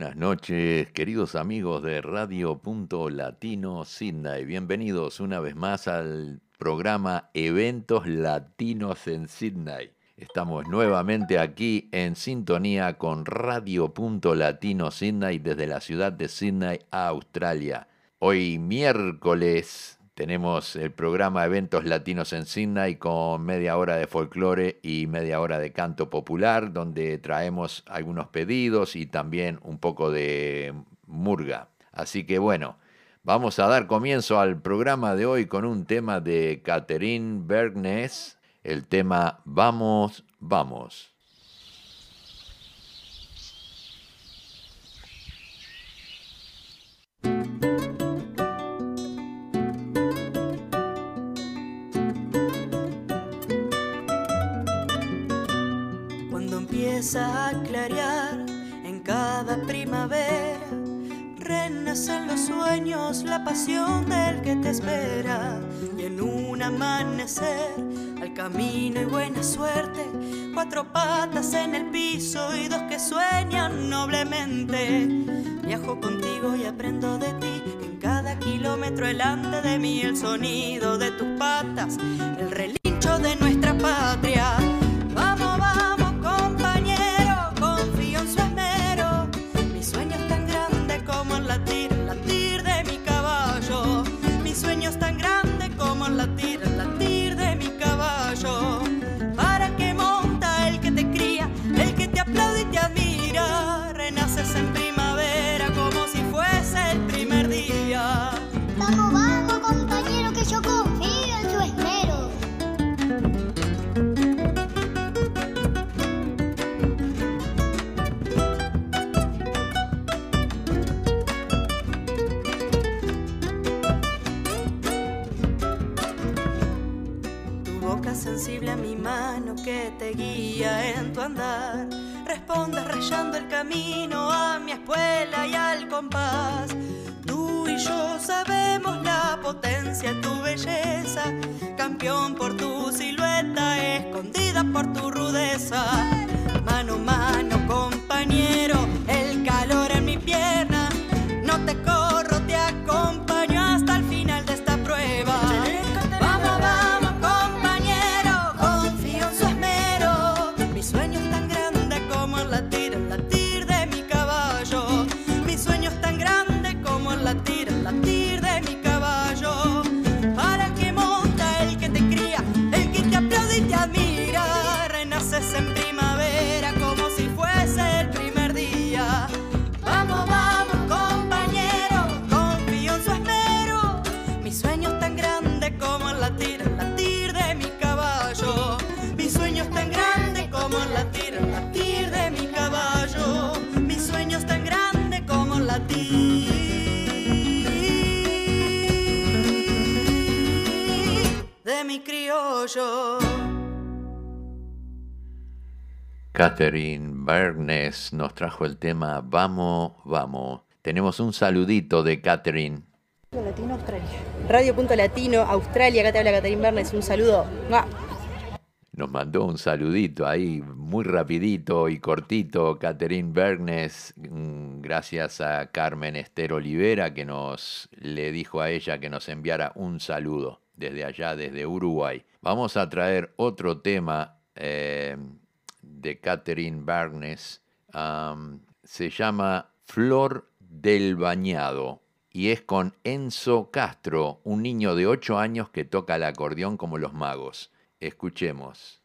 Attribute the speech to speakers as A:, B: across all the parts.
A: Buenas noches, queridos amigos de Radio Punto Latino Sydney. Bienvenidos una vez más al programa Eventos Latinos en Sydney. Estamos nuevamente aquí en sintonía con Radio Punto Latino Sydney desde la ciudad de Sydney, Australia. Hoy miércoles tenemos el programa Eventos Latinos en Sydney con media hora de folclore y media hora de canto popular, donde traemos algunos pedidos y también un poco de murga. Así que bueno, vamos a dar comienzo al programa de hoy con un tema de Catherine Bergnes, el tema Vamos, vamos.
B: A clarear en cada primavera. Renacen los sueños, la pasión del que te espera. Y en un amanecer, al camino y buena suerte. Cuatro patas en el piso y dos que sueñan noblemente. Viajo contigo y aprendo de ti. En cada kilómetro delante de mí el sonido de tus patas, el relincho de nuestra andar. Rayando el camino a mi escuela y al compás. Tú y yo sabemos la potencia de tu belleza. Campeón por tu silueta, escondida por tu rudeza. Mano mano, compañero,
A: Catherine Bernes nos trajo el tema Vamos, vamos. Tenemos un saludito de Catherine.
C: Latino Australia. Radio Punto Latino Australia, acá te habla Catherine Bernes, un saludo.
A: Nos mandó un saludito ahí, muy rapidito y cortito, Catherine Bernes, mm, gracias a Carmen Esther Olivera, que nos le dijo a ella que nos enviara un saludo desde allá, desde Uruguay. Vamos a traer otro tema eh, de Catherine Barnes. se llama Flor del Bañado y es con Enzo Castro, un niño de 8 años que toca el acordeón como los magos. Escuchemos.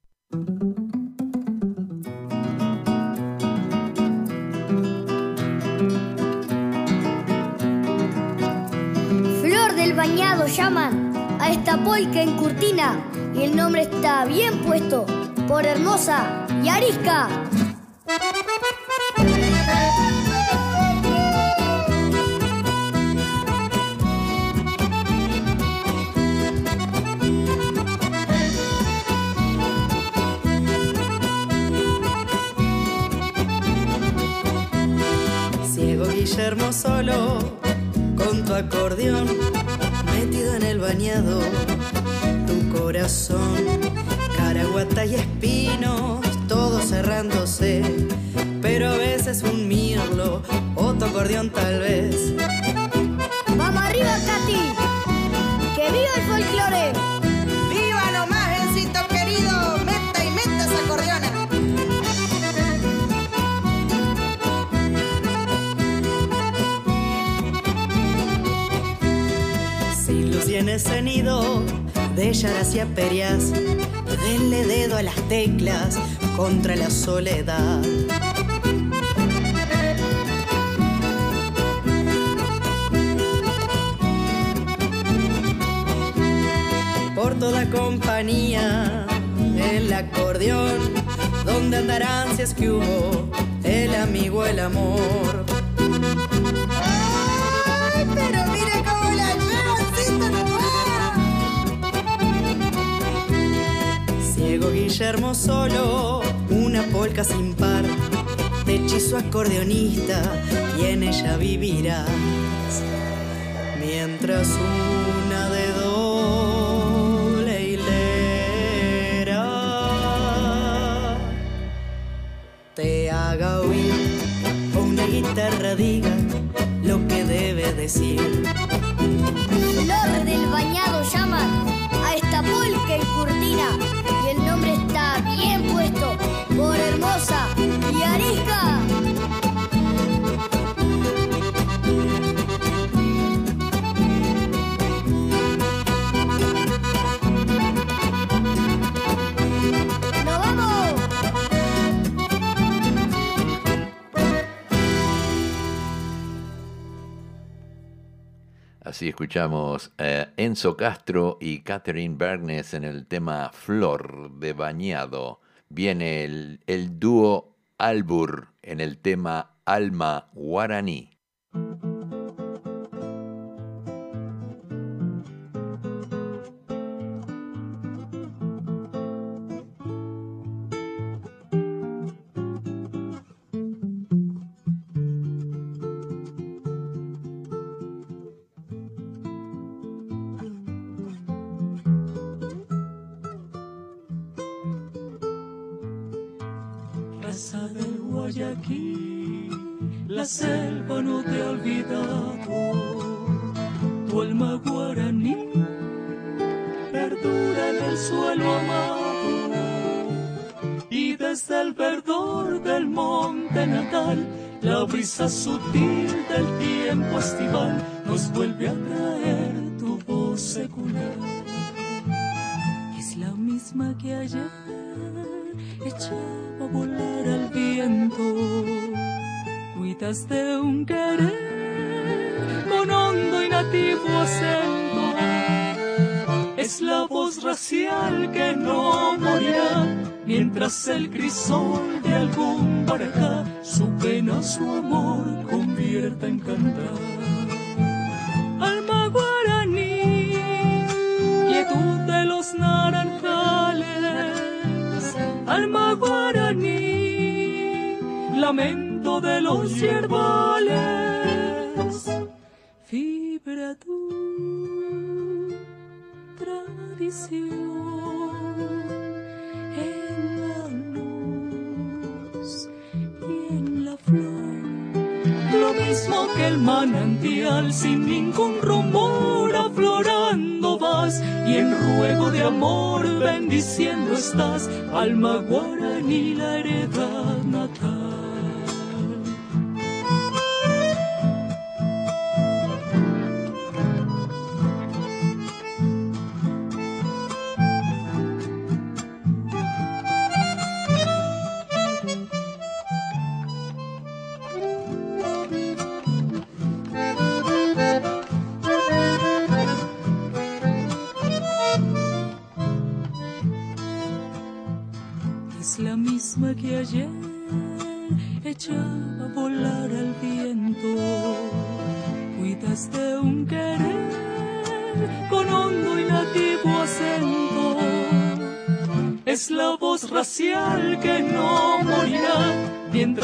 D: Flor del Bañado llaman a esta polca en Curtina y el nombre está bien puesto por Hermosa y Arisca.
B: Ciego Guillermo solo, con tu acordeón, en el bañado, tu corazón, caraguata y espinos, todo cerrándose, pero a veces un mirlo, otro acordeón tal vez.
D: ¡Vamos arriba, Katy! ¡Que viva el folclore!
B: Ese nido de hacia perias, denle dedo a las teclas contra la soledad. Por toda compañía, el acordeón, donde andarán si es que hubo el amigo, el amor. Guillermo solo, una polca sin par, de hechizo acordeonista y en ella vivirás. Mientras una de doble hilera te haga oír o una guitarra diga lo que debe decir.
D: Flor del Bañado llaman a esta polca y el
A: Escuchamos a Enzo Castro y Catherine Bergnes en el tema Flor de Bañado. Viene el, el dúo Albur en el tema Alma Guaraní.
E: Convierta y en ruego de amor bendiciendo estás, alma guaraní la heredad natal.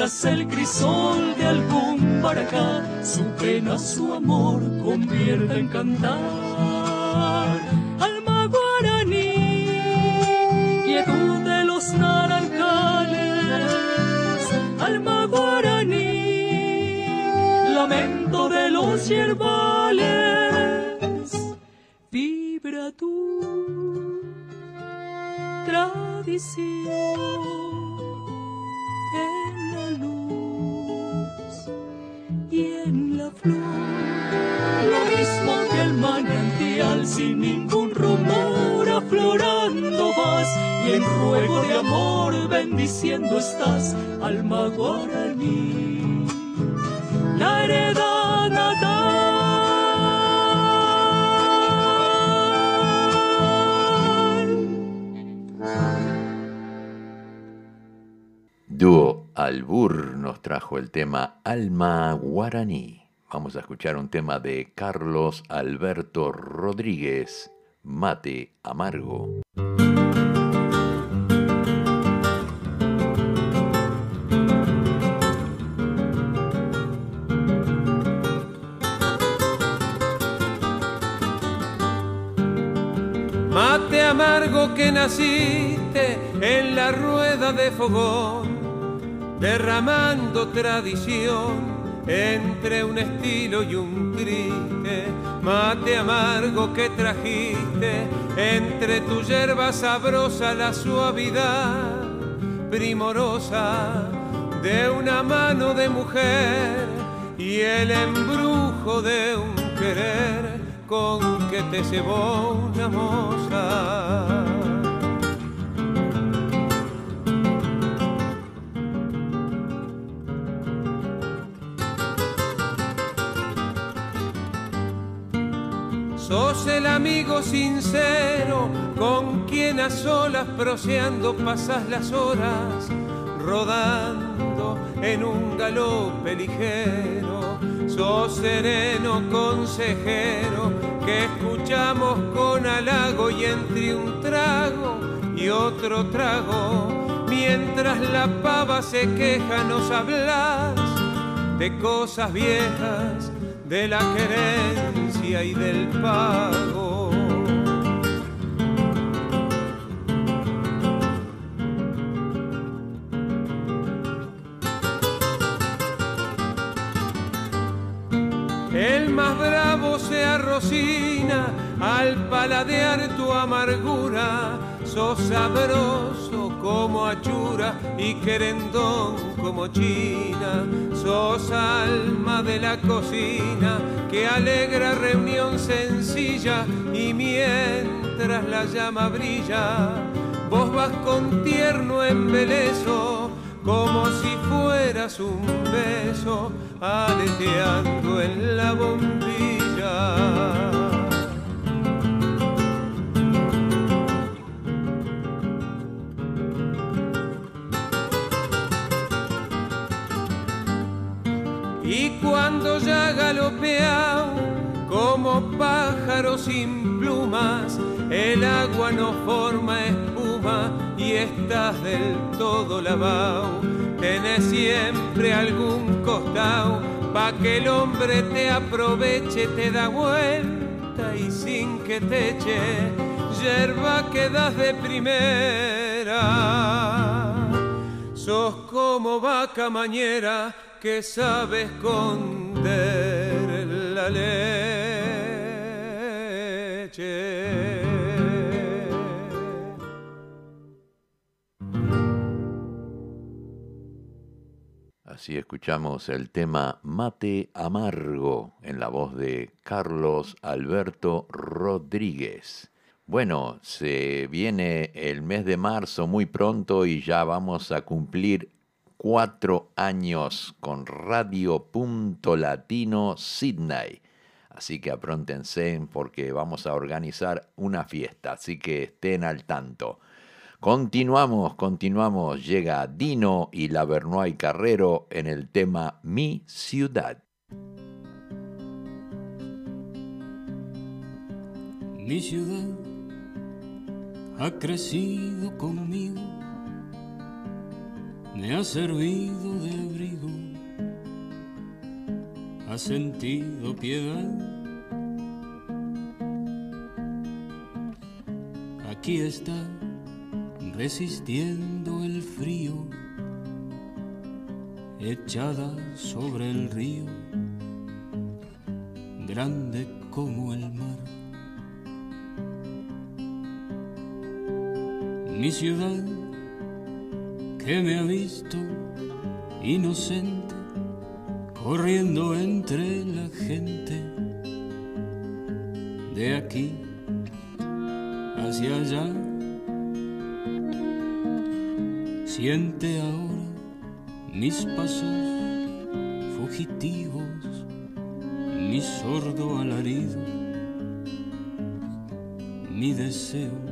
E: El crisol de algún baracá su pena, su amor convierta en cantar. Alma guaraní, quietud de los naranjales. Alma guaraní, lamento de los yerbales. Vibra tu tradición alma guaraní. La.
A: Dúo Albur nos trajo el tema Alma Guaraní. Vamos a escuchar un tema de Carlos Alberto Rodríguez, Mate Amargo.
F: Naciste en la rueda de fogón, derramando tradición entre un estilo y un triste. Mate amargo que trajiste entre tu hierba sabrosa la suavidad primorosa de una mano de mujer y el embrujo de un querer con que te cebó una moza. El amigo sincero con quien a solas proseando pasas las horas, rodando en un galope ligero. Sos sereno consejero que escuchamos con halago y entre un trago y otro trago, mientras la pava se queja nos hablas de cosas viejas, de la querencia y del pago. El más bravo se arrocina al paladear tu amargura. Sos sabroso como achura y querendón como china. Sos alma de la cocina que alegra reunión sencilla y mientras la llama brilla, vos vas con tierno embeleso como si fueras un beso aleteando en la bombilla. Ya galopeao como pájaro sin plumas, el agua no forma espuma y estás del todo lavao. Tenés siempre algún costado pa' que el hombre te aproveche, te da vuelta y sin que te eche, yerba que das de primera. Sos como vaca mañera que sabe esconder
A: Así escuchamos el tema Mate Amargo en la voz de Carlos Alberto Rodríguez. Bueno, se viene el mes de marzo muy pronto y ya vamos a cumplir cuatro años con Radio Punto Latino Sydney. Así que apróntense porque vamos a organizar una fiesta, así que estén al tanto. Continuamos, continuamos. Llega Dino y la Bernoy Carrero en el tema Mi Ciudad.
G: Mi ciudad ha crecido conmigo, me ha servido de abrigo, ha sentido piedad. Aquí está resistiendo el frío, echada sobre el río, grande como el mar. Mi ciudad que me ha visto inocente, corriendo entre la gente, de aquí hacia allá. Siente ahora mis pasos fugitivos, mi sordo alarido, mi deseo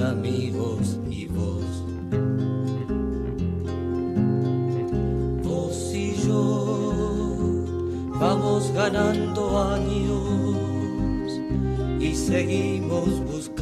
H: amigos ganando años y seguimos buscando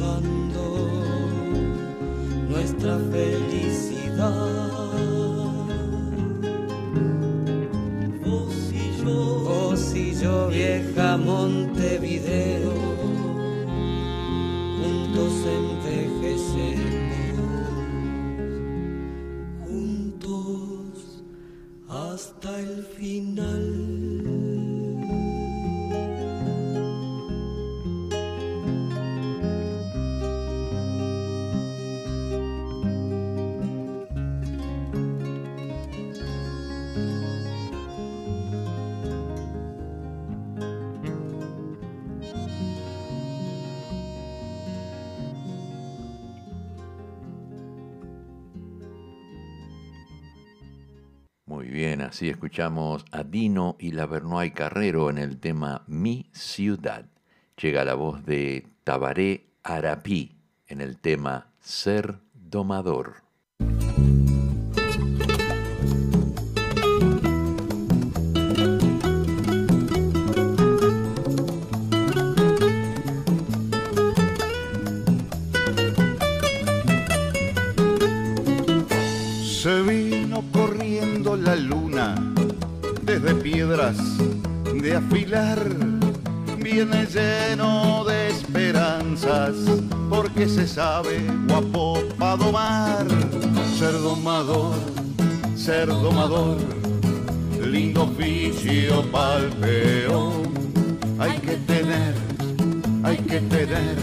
A: Así escuchamos a Dino y la Bernoy Carrero en el tema Mi Ciudad. Llega la voz de Tabaré Arapí en el tema Ser Domador.
I: Afilar, viene lleno de esperanzas, porque se sabe guapo para domar, ser domador, ser domador, lindo oficio pa'l peón, hay que tener, hay que tener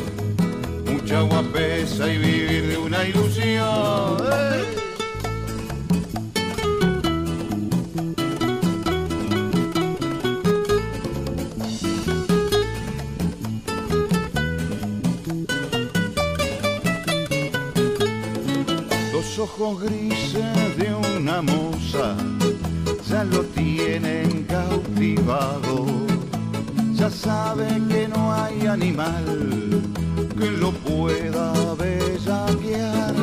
I: mucha guapesa y vivir de una ilusión. Ya lo tienen cautivado. Ya sabe que no hay animal que lo pueda bellaquear.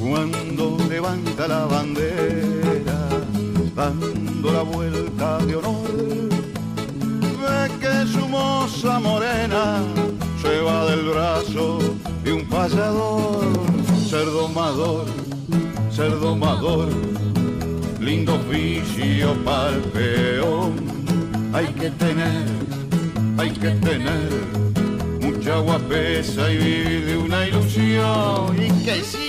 I: Cuando levanta la bandera, dando la vuelta de honor, ve que su moza morena se va del brazo de un payador, ser domador, ser domador, lindo oficio pa'l peón. Hay que tener, hay que tener mucha guapesa y vivir de una ilusión. Y que siga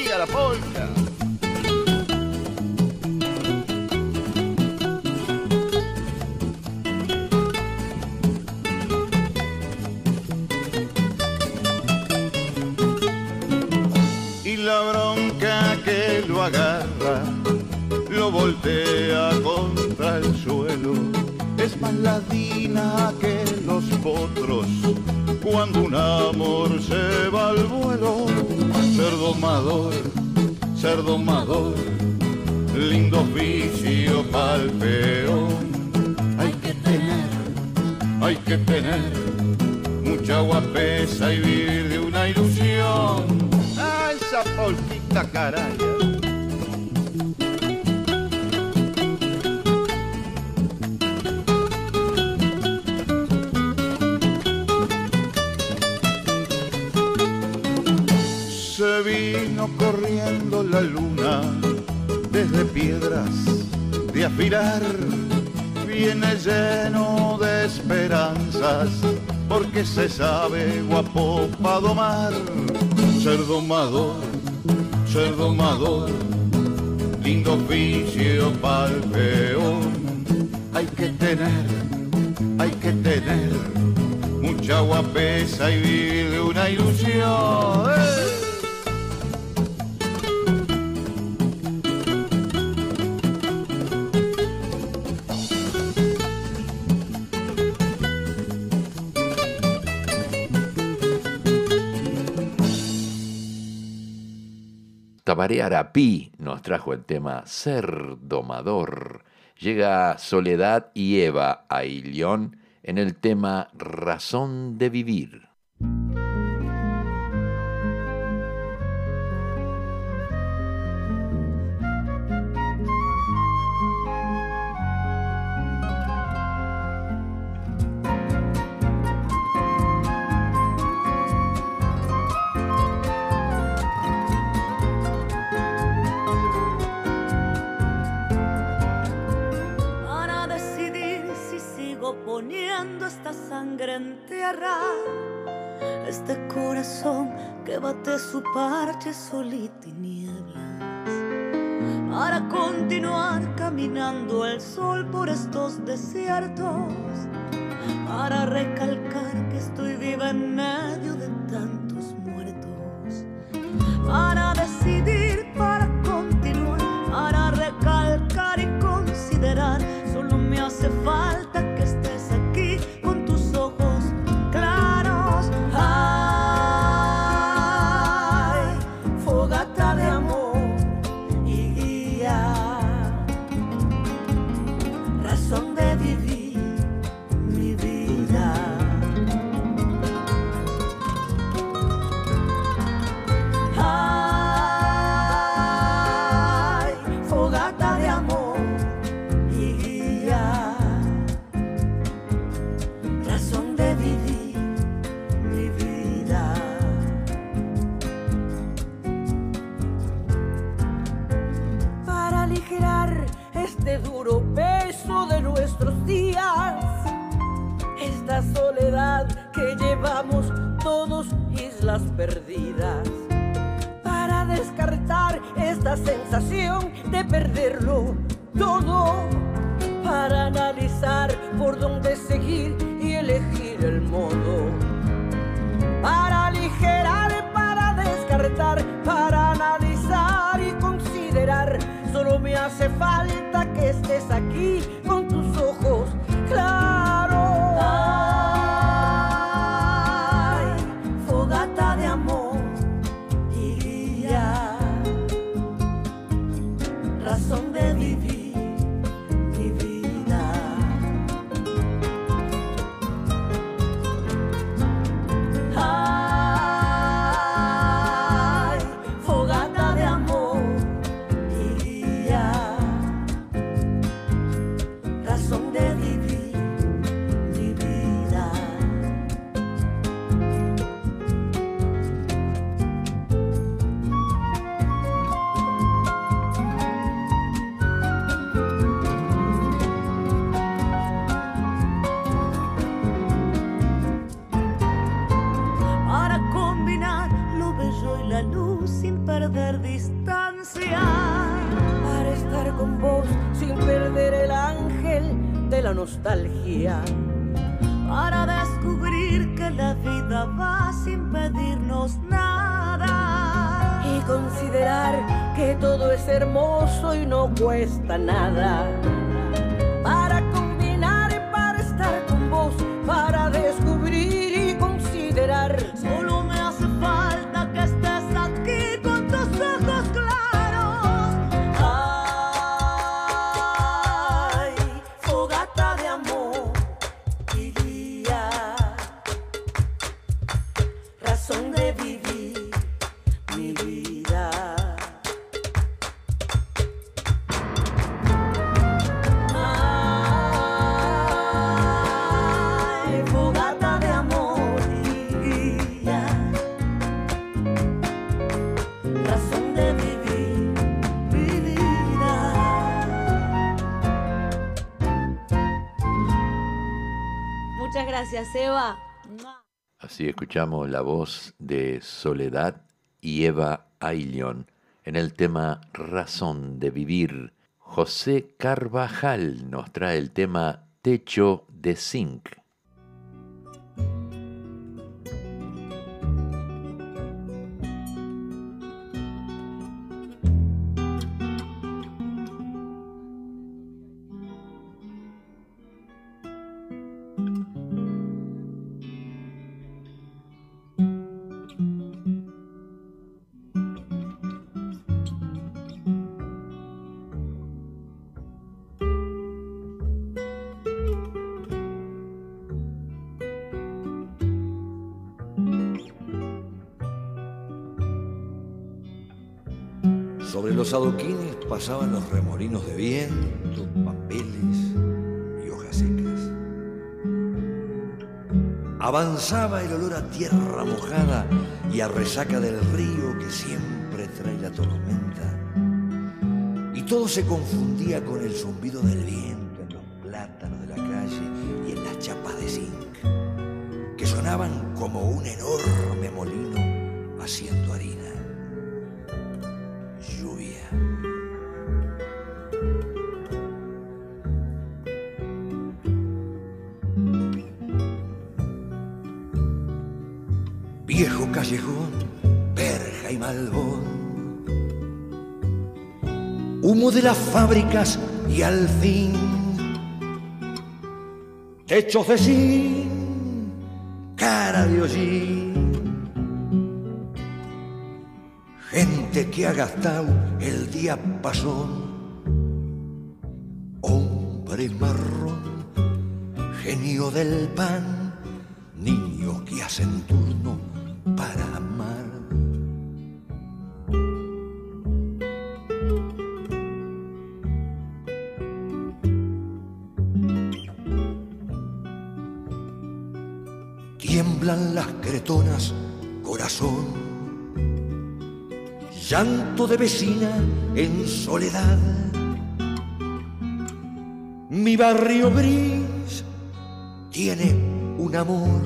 I: piedras de aspirar. Viene lleno de esperanzas porque se sabe guapo pa' domar. Ser domador, ser domador, lindo oficio pa'l peón. Hay que tener, hay que tener mucha guapesa y vivir de una ilusión. ¡Eh!
A: Tabaré Arapí nos trajo el tema Ser Domador. Llega Soledad y Eva a Ilión en el tema Razón de Vivir.
J: Sangre en tierra. Este corazón que bate su parche solito y nieblas. Para continuar caminando al sol por estos desiertos. Para recalcar que estoy viva en medio de tantos muertos. Para decidir, para continuar, para nostalgia.
B: Para descubrir que la vida va sin pedirnos nada.
J: Y considerar que todo es hermoso y no cuesta nada.
A: Así escuchamos la voz de Soledad y Eva Ailion en el tema Razón de Vivir. José Carvajal nos trae el tema Techo de Zinc.
K: Sobre los adoquines pasaban los remolinos de viento, papeles y hojas secas. Avanzaba el olor a tierra mojada y a resaca del río que siempre trae la tormenta. Y todo se confundía con el zumbido del viento y al fin techos de zinc, cara de hollín. Gente que ha gastado el día pasón. Vecina en soledad. Mi barrio gris tiene un amor.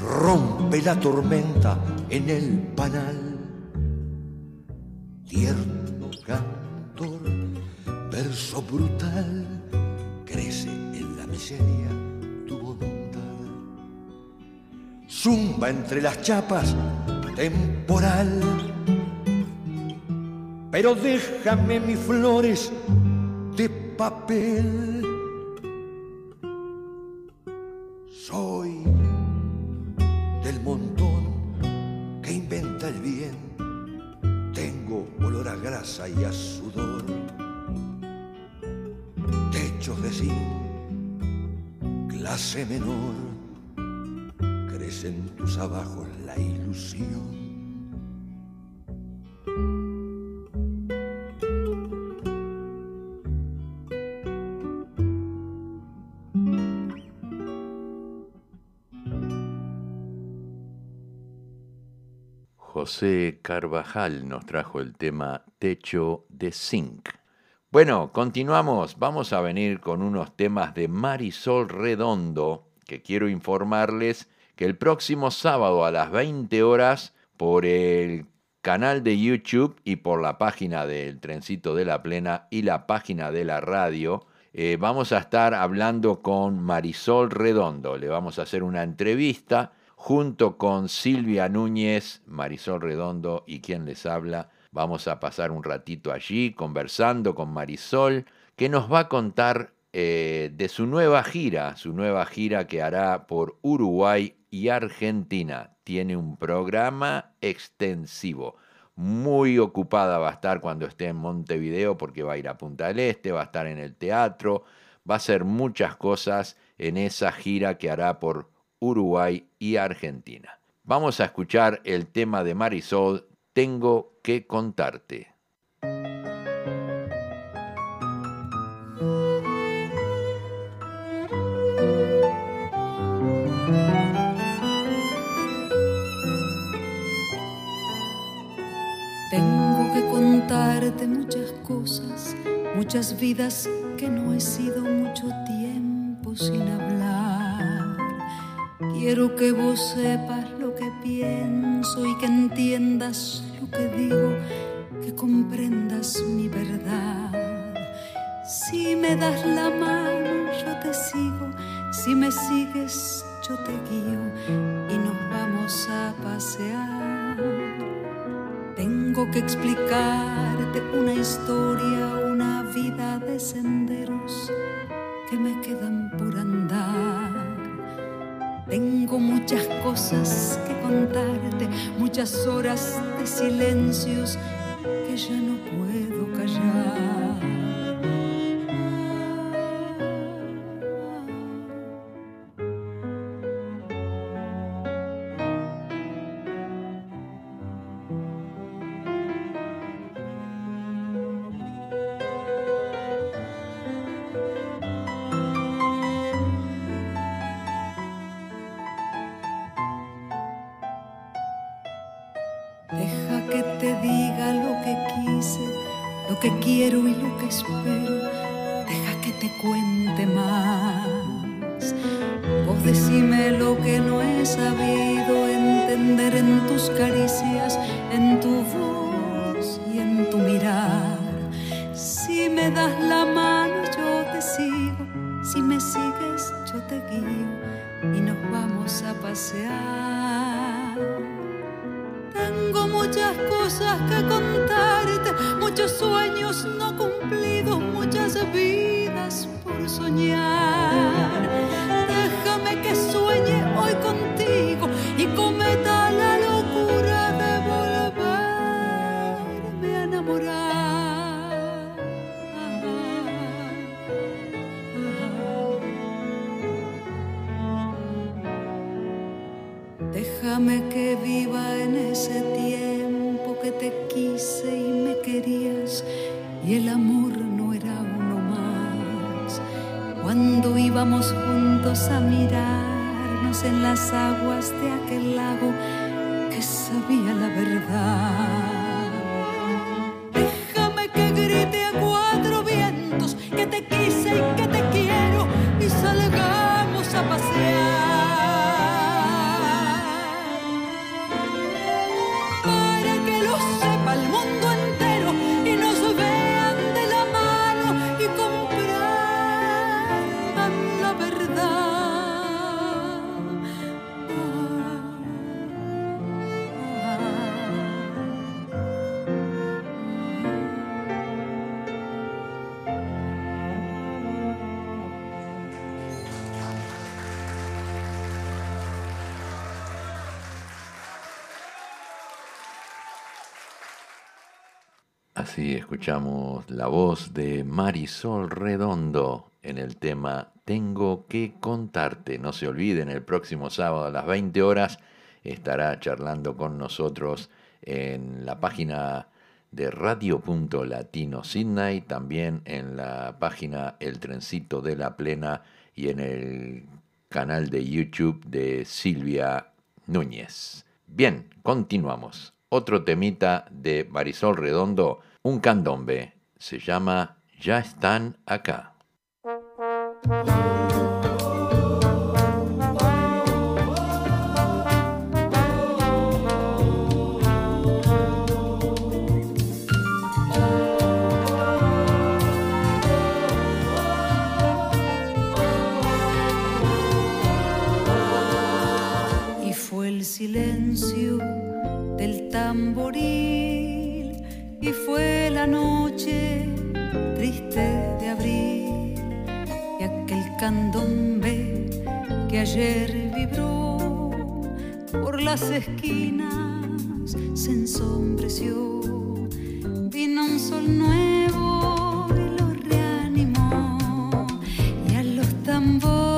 K: Rompe la tormenta en el panal. Tierno cantor, verso brutal, crece en la miseria tu voluntad. Zumba entre las chapas temporal. Pero déjame mis flores de papel. Soy del montón que inventa el bien. Tengo olor a grasa y a sudor. Techos de zinc, clase menor abajos la ilusión.
A: José Carvajal nos trajo el tema Techo de Zinc. Bueno, continuamos. Vamos a venir con unos temas de Marisol Redondo, que quiero informarles que el próximo sábado a las 20 horas por el canal de YouTube y por la página del Trencito de la Plena y la página de la radio. Eh, vamos a estar hablando con Marisol Redondo. Le vamos a hacer una entrevista junto con Silvia Núñez, Marisol Redondo y quien les habla. Vamos a pasar un ratito allí conversando con Marisol, que nos va a contar eh, de su nueva gira, su nueva gira que hará por Uruguay y Argentina. Tiene un programa extensivo. Muy ocupada va a estar cuando esté en Montevideo porque va a ir a Punta del Este, va a estar en el teatro, va a hacer muchas cosas en esa gira que hará por Uruguay y Argentina. Vamos a escuchar el tema de Marisol, Tengo que contarte.
L: Muchas vidas que no he sido mucho tiempo sin hablar. Quiero que vos sepas lo que pienso y que entiendas lo que digo, que comprendas mi verdad. Si me das la mano, yo te sigo, si me sigues, yo te guío y nos vamos a pasear. Tengo que explicarte una historia, una vida de senderos que me quedan por andar. Tengo muchas cosas que contarte, muchas horas de silencios que ya no puedo callar. Y nos vamos a pasear. Tengo muchas cosas que contarte, muchos sueños no cumplidos, muchas vidas por soñar. Déjame que sueñe hoy contigo y cometa íbamos juntos a mirarnos en las aguas de aquel lago que sabía la verdad.
A: Así escuchamos la voz de Marisol Redondo en el tema Tengo que contarte. No se olviden, el próximo sábado a las 20 horas estará charlando con nosotros en la página de Radio.Latino Sydney, también en la página El Trencito de la Plena y en el canal de YouTube de Silvia Núñez. Bien, continuamos. Otro temita de Marisol Redondo, un candombe, se llama Ya están acá.
L: Candombe que ayer vibró por las esquinas se ensombreció. Vino un sol nuevo y lo reanimó y a los tambores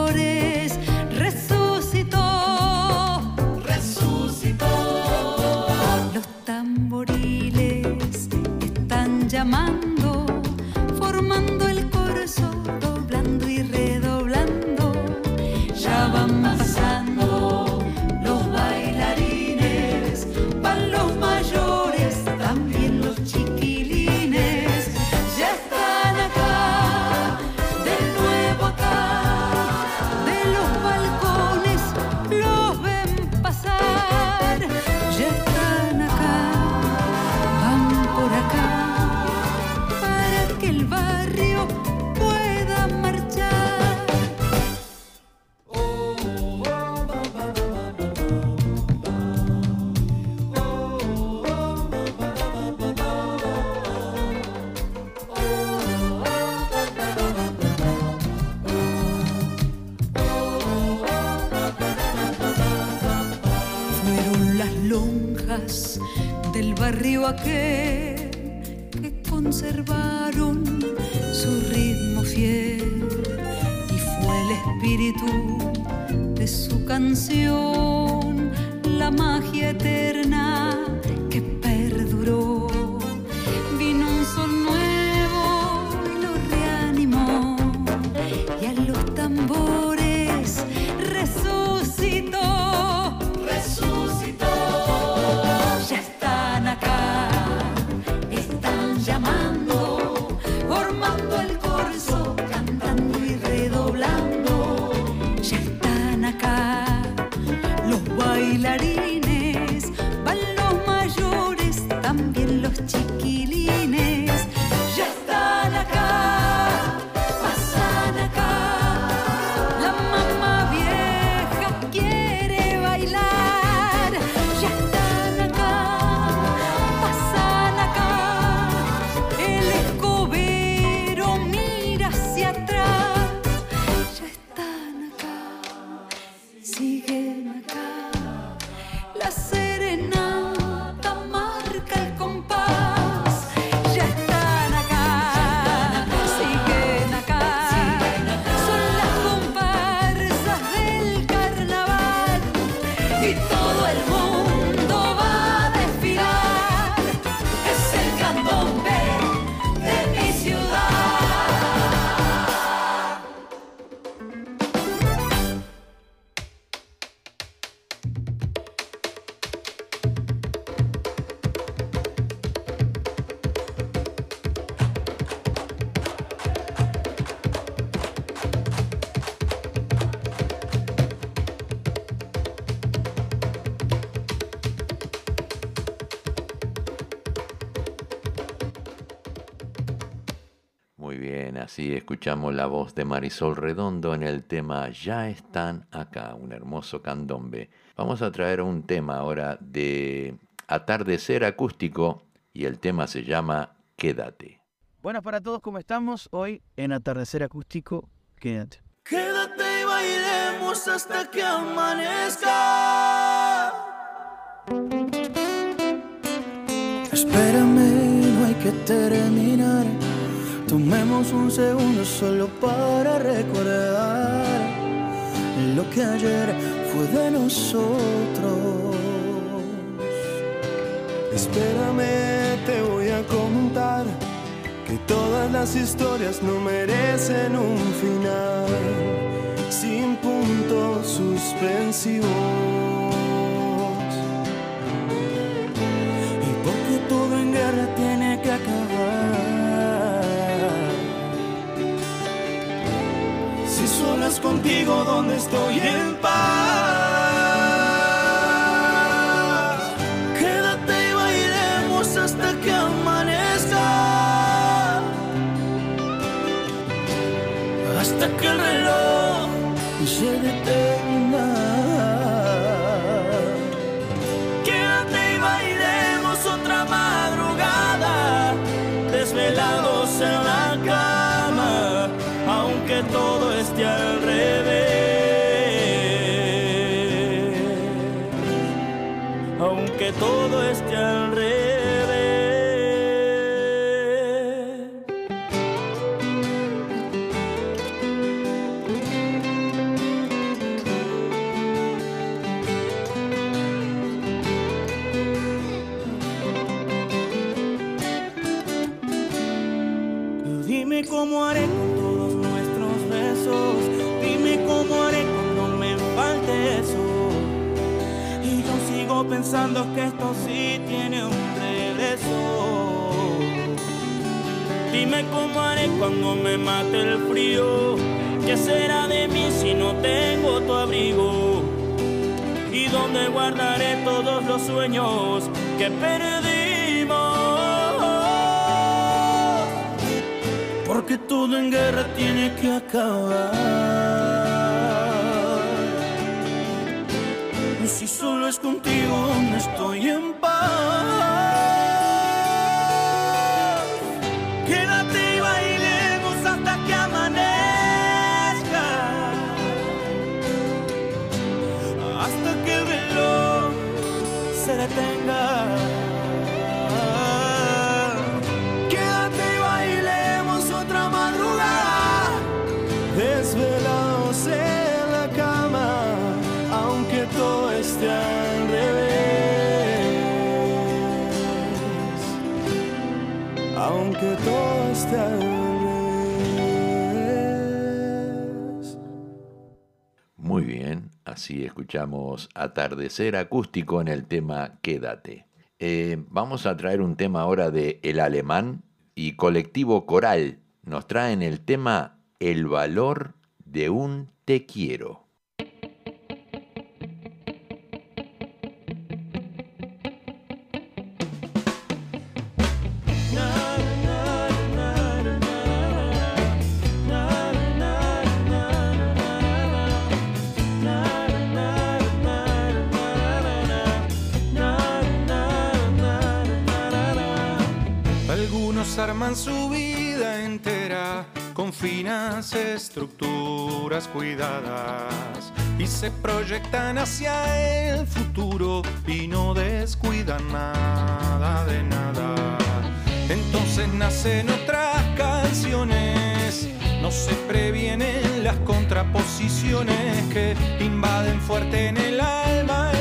L: aquel que conservaron su ritmo fiel y fue el espíritu de su canción, la magia eterna
A: así escuchamos la voz de Marisol Redondo en el tema Ya están acá, un hermoso candombe. Vamos a traer un tema ahora de atardecer acústico y el tema se llama Quédate.
M: Buenas para todos, ¿cómo estamos? Hoy en Atardecer Acústico, quédate.
N: Quédate y bailemos hasta que amanezca.
O: Espérame, no hay que terminar. Tomemos un segundo solo para recordar lo que ayer fue de nosotros.
P: Espérame, te voy a contar que todas las historias no merecen un final sin puntos suspensivos.
O: Y porque todo en guerra tiene que acabar.
P: Contigo, donde estoy en paz.
A: get big. escuchamos Atardecer Acústico en el tema Quédate. Eh, vamos a traer un tema ahora de El Alemán y Colectivo Coral. Nos traen el tema El valor de un te quiero.
Q: arman su vida entera con finas estructuras cuidadas y se proyectan hacia el futuro y no descuidan nada de nada. Entonces nacen otras canciones, no se previenen las contraposiciones que invaden fuerte en el alma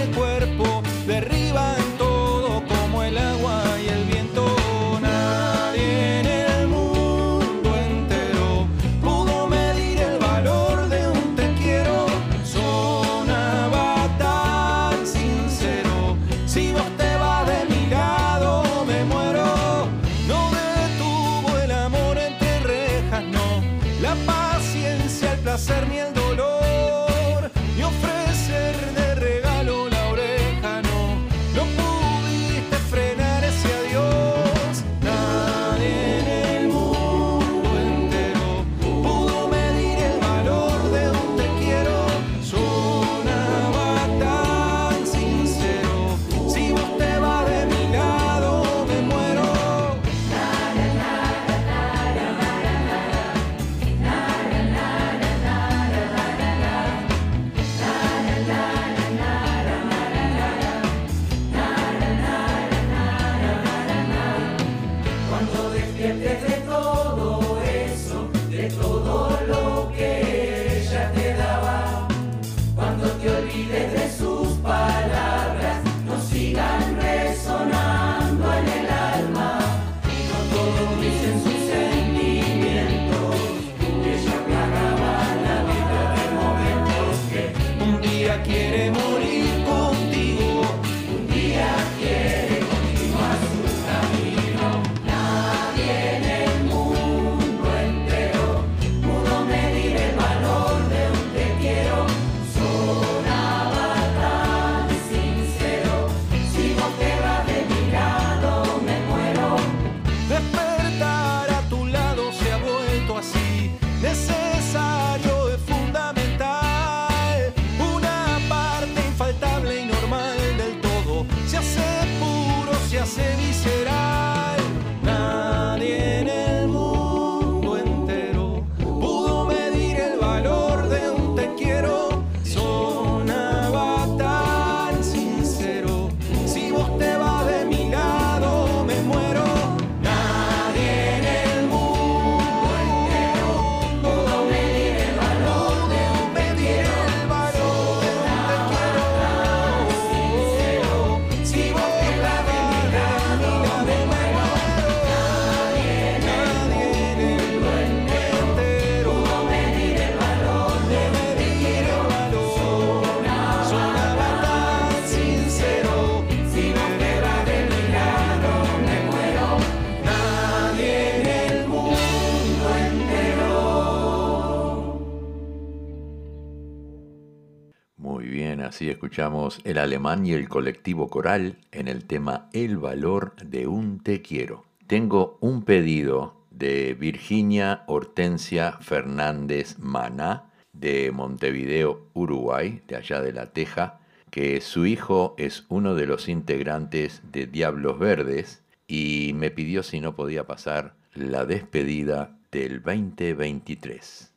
A: Escuchamos el alemán y el colectivo coral en el tema El valor de un te quiero. Tengo un pedido de Virginia Hortensia Fernández Mana de Montevideo, Uruguay, de allá de la Teja, que su hijo es uno de los integrantes de Diablos Verdes y me pidió si no podía pasar la despedida del 2023.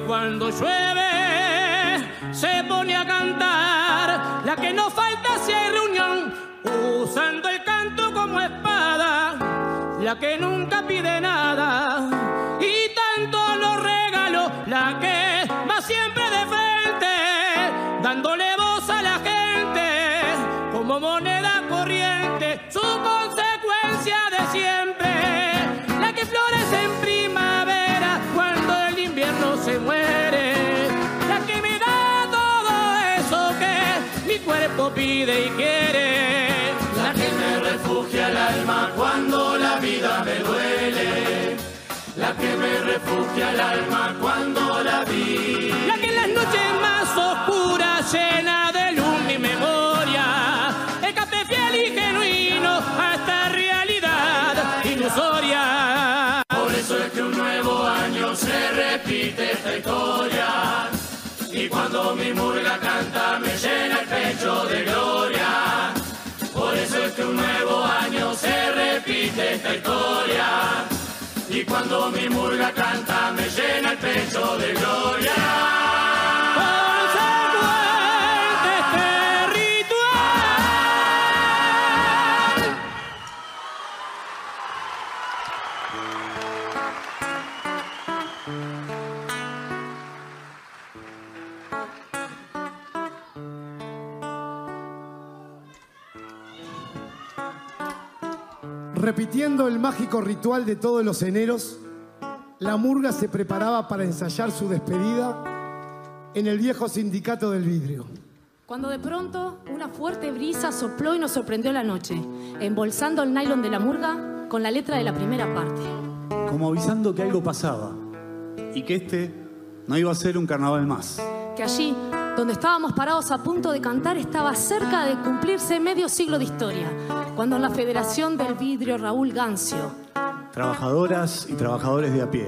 P: Cuando llueve se pone a cantar, la que no falta si hay reunión usando el canto como espada, la que nunca pide nada y tanto lo regalo, la que va siempre de frente, dándole voz a la gente cuerpo pide y quiere,
N: la que me refugia el alma cuando la vida me duele la que me refugia el alma cuando la vi.
P: La que en las noches más oscuras llena de luz mi memoria, escape fiel y genuino a esta realidad ilusoria.
N: Por eso es que un nuevo año se repite esta historia. Y cuando mi murga canta pecho de gloria. Por eso es que un nuevo año se repite esta historia. Y cuando mi murga canta me llena el pecho de gloria.
R: Repitiendo el mágico ritual de todos los eneros, la murga se preparaba para ensayar su despedida en el viejo sindicato del vidrio.
S: Cuando de pronto una fuerte brisa sopló y nos sorprendió la noche, embolsando el nylon de la murga con la letra de la primera parte.
T: Como avisando que algo pasaba y que este no iba a ser un carnaval más.
S: Que allí, donde estábamos parados a punto de cantar, estaba cerca de cumplirse medio siglo de historia, cuando en la Federación del Vidrio Raúl Gancio,
T: Trabajadoras y trabajadores de a pie.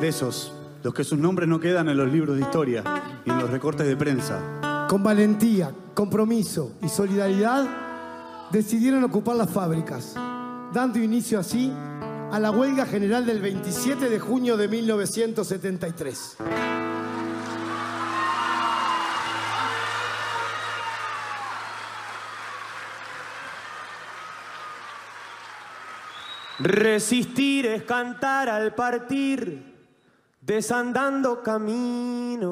T: De esos, los que sus nombres no quedan en los libros de historia y en los recortes de prensa.
R: Con valentía, compromiso y solidaridad, decidieron ocupar las fábricas, dando inicio así a la huelga general del 27 de junio de 1973.
U: Resistir es cantar al partir, desandando caminos,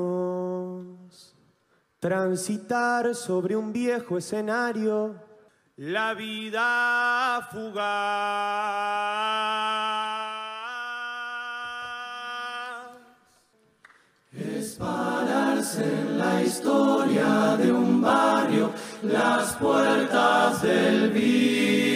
U: transitar sobre un viejo escenario, la vida fugaz.
N: Es pararse en la historia de un barrio, las puertas del vidrio.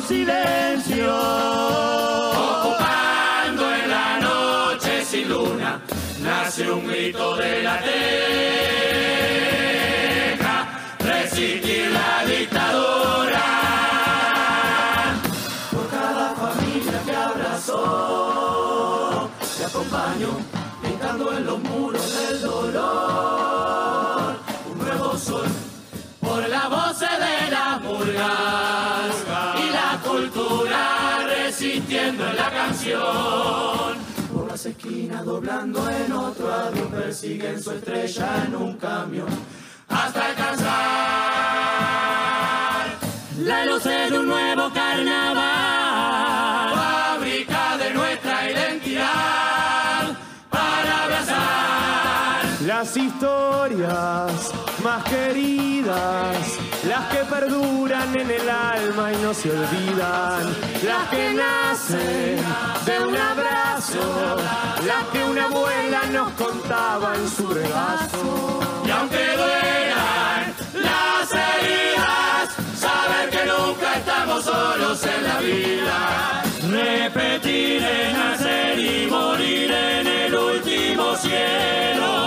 U: Silencio.
P: Ocupando en la noche sin luna, nace un grito de la teja, Por las esquinas doblando en otro avión persiguen su estrella en un camión. Hasta alcanzar la luz de un nuevo carnaval. Fábrica de nuestra identidad para abrazar
U: Las historias más queridas, perduran en el alma y no se olvidan, las que nacen de un abrazo, las que una abuela nos contaba en su regazo.
P: Y aunque duelan las heridas, saber que nunca estamos solos en la vida. Repetir es nacer y morir en el último cielo.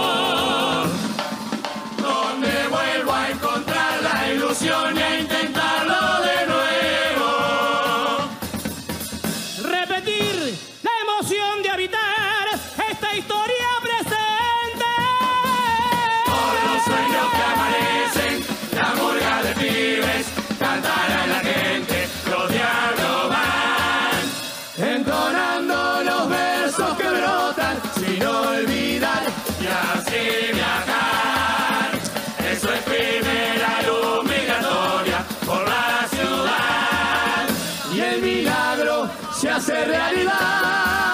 P: Se hace realidad.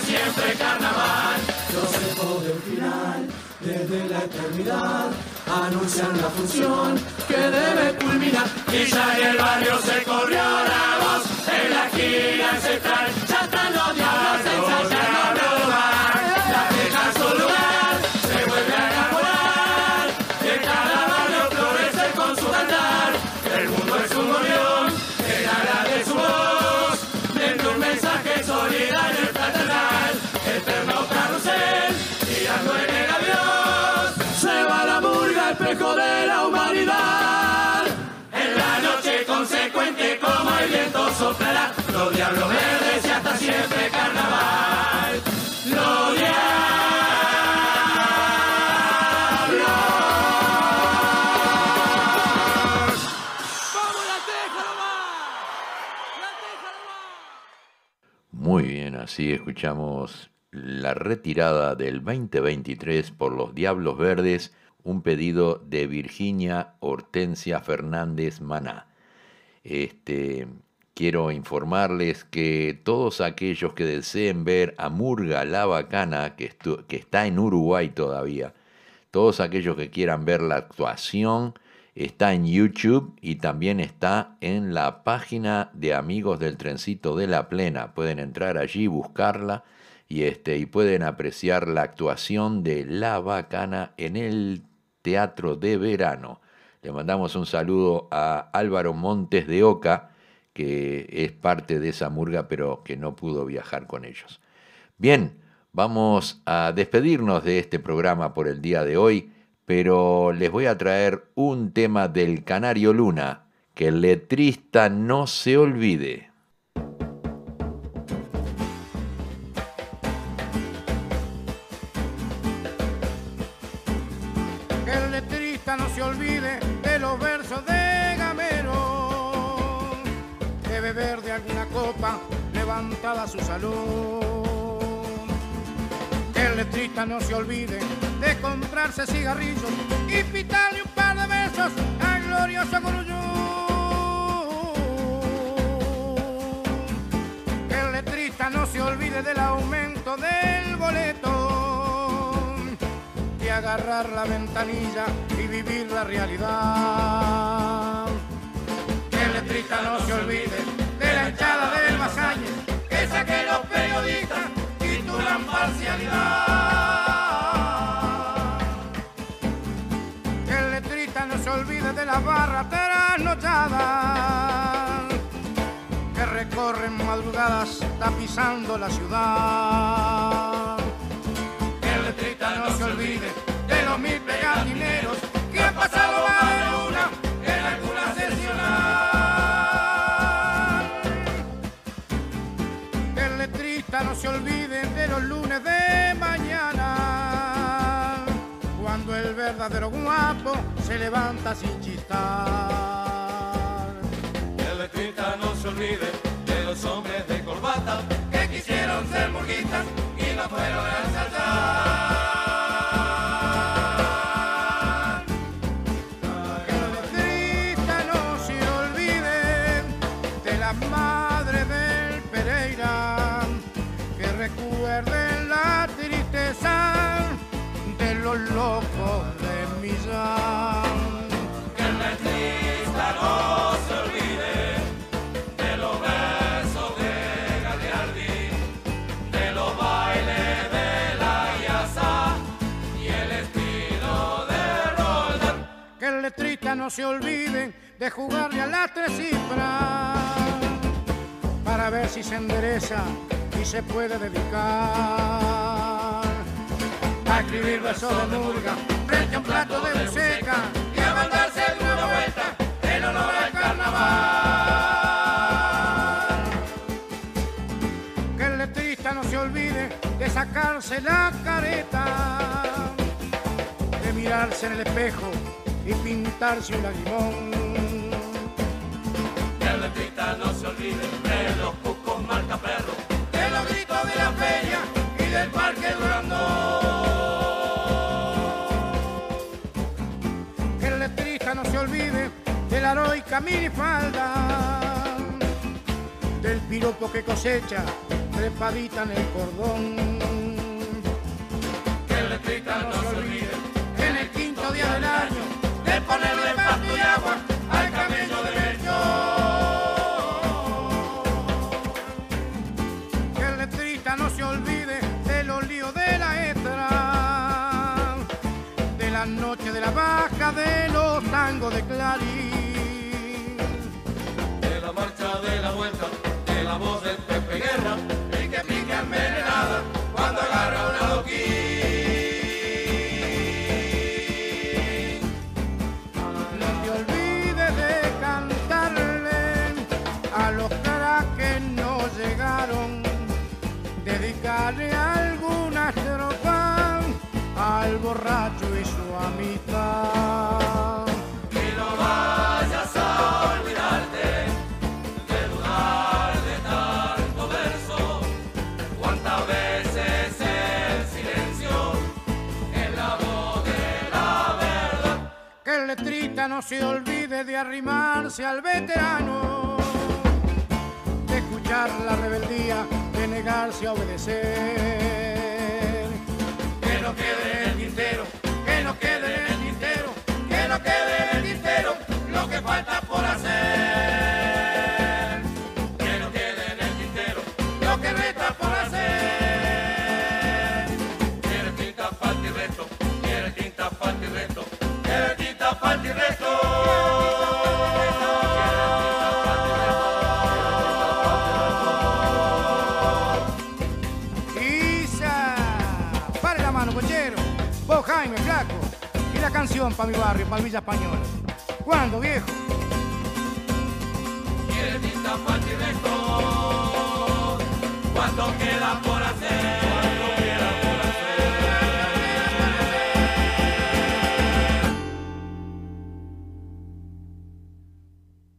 P: Siempre carnaval. Los ecos del final, desde la eternidad, anuncian la función que debe culminar. Y ya en el barrio se corrió la voz, en la esquina ancestral, ya están los diablos ensayando soplará, los diablos verdes y hasta siempre carnaval. Los diablos.
A: Muy bien, así escuchamos la retirada del 2023 por los Diablos Verdes, un pedido de Virginia Hortensia Fernández Maná. Este, quiero informarles que todos aquellos que deseen ver a Murga la Bacana, que, está en Uruguay todavía, todos aquellos que quieran ver la actuación, está en YouTube y también está en la página de Amigos del Trencito de la Plena. Pueden entrar allí, buscarla y, este, y pueden apreciar la actuación de La Bacana en el Teatro de Verano. Le mandamos un saludo a Álvaro Montes de Oca, que es parte de esa murga, pero que no pudo viajar con ellos. Bien, vamos a despedirnos de este programa por el día de hoy, pero les voy a traer un tema del Canario Luna, que el letrista no se olvide.
V: Su salud. Que el letrista no se olvide de comprarse cigarrillos y pitarle un par de besos al glorioso Guruyú. Que el letrista no se olvide del aumento del boleto de agarrar la ventanilla y vivir la realidad. Que el letrista no se olvide de la del Basalle, que saque los periodistas titulan parcialidad. Que el letrista no se olvide de las barras trasnochadas, que recorren madrugadas tapizando la ciudad que el letrista no se olvide de los mil no se olvide de los lunes de mañana, cuando el verdadero guapo se levanta sin chistar.
N: Que letrista no se olvide de los hombres de corbata que quisieron ser murguitas y no fueron a ensayar.
V: Los locos de Millán.
N: Que el letrista no se olvide de los versos de Galeardi, de los bailes de la Yasa y el estilo de Roldán.
V: Que el letrista no se olvide de jugarle a las tres cifras para ver si se endereza y se puede dedicar a escribir versos de murga frente un plato de buceca y a mandarse de una vuelta en honor al carnaval. Que el letrista no se olvide de sacarse la careta de mirarse en el espejo y pintarse un lagrimón.
N: Que el letrista no se olvide de los cucos marca perro,
V: De los gritos de la feria y del parque Durandó. Olvide de la heroica minifalda, del piropo que cosecha trepadita en el cordón.
N: que el letrista no se olvide
V: En el quinto día del año, de ponerle pasto y agua al camello de la noche de la vaca, de los tangos de Clarín.
N: de la marcha de la vuelta, de la voz del Pepe Guerra, y que pica envenenada cuando agarra un adoquín.
V: No te olvides de cantarle a los caras que no llegaron, dedicarle alguna estrofa al borracho
N: no
V: se olvide de arrimarse al veterano
W: escuchar la rebeldía de negarse a obedecer.
V: Que no quede el tintero, que no quede el tintero, que no quede el tintero lo que falta por hacer.
W: Canción para mi barrio, Palmilla Española. ¿Cuándo, viejo?
V: Falta y resto. Cuando quede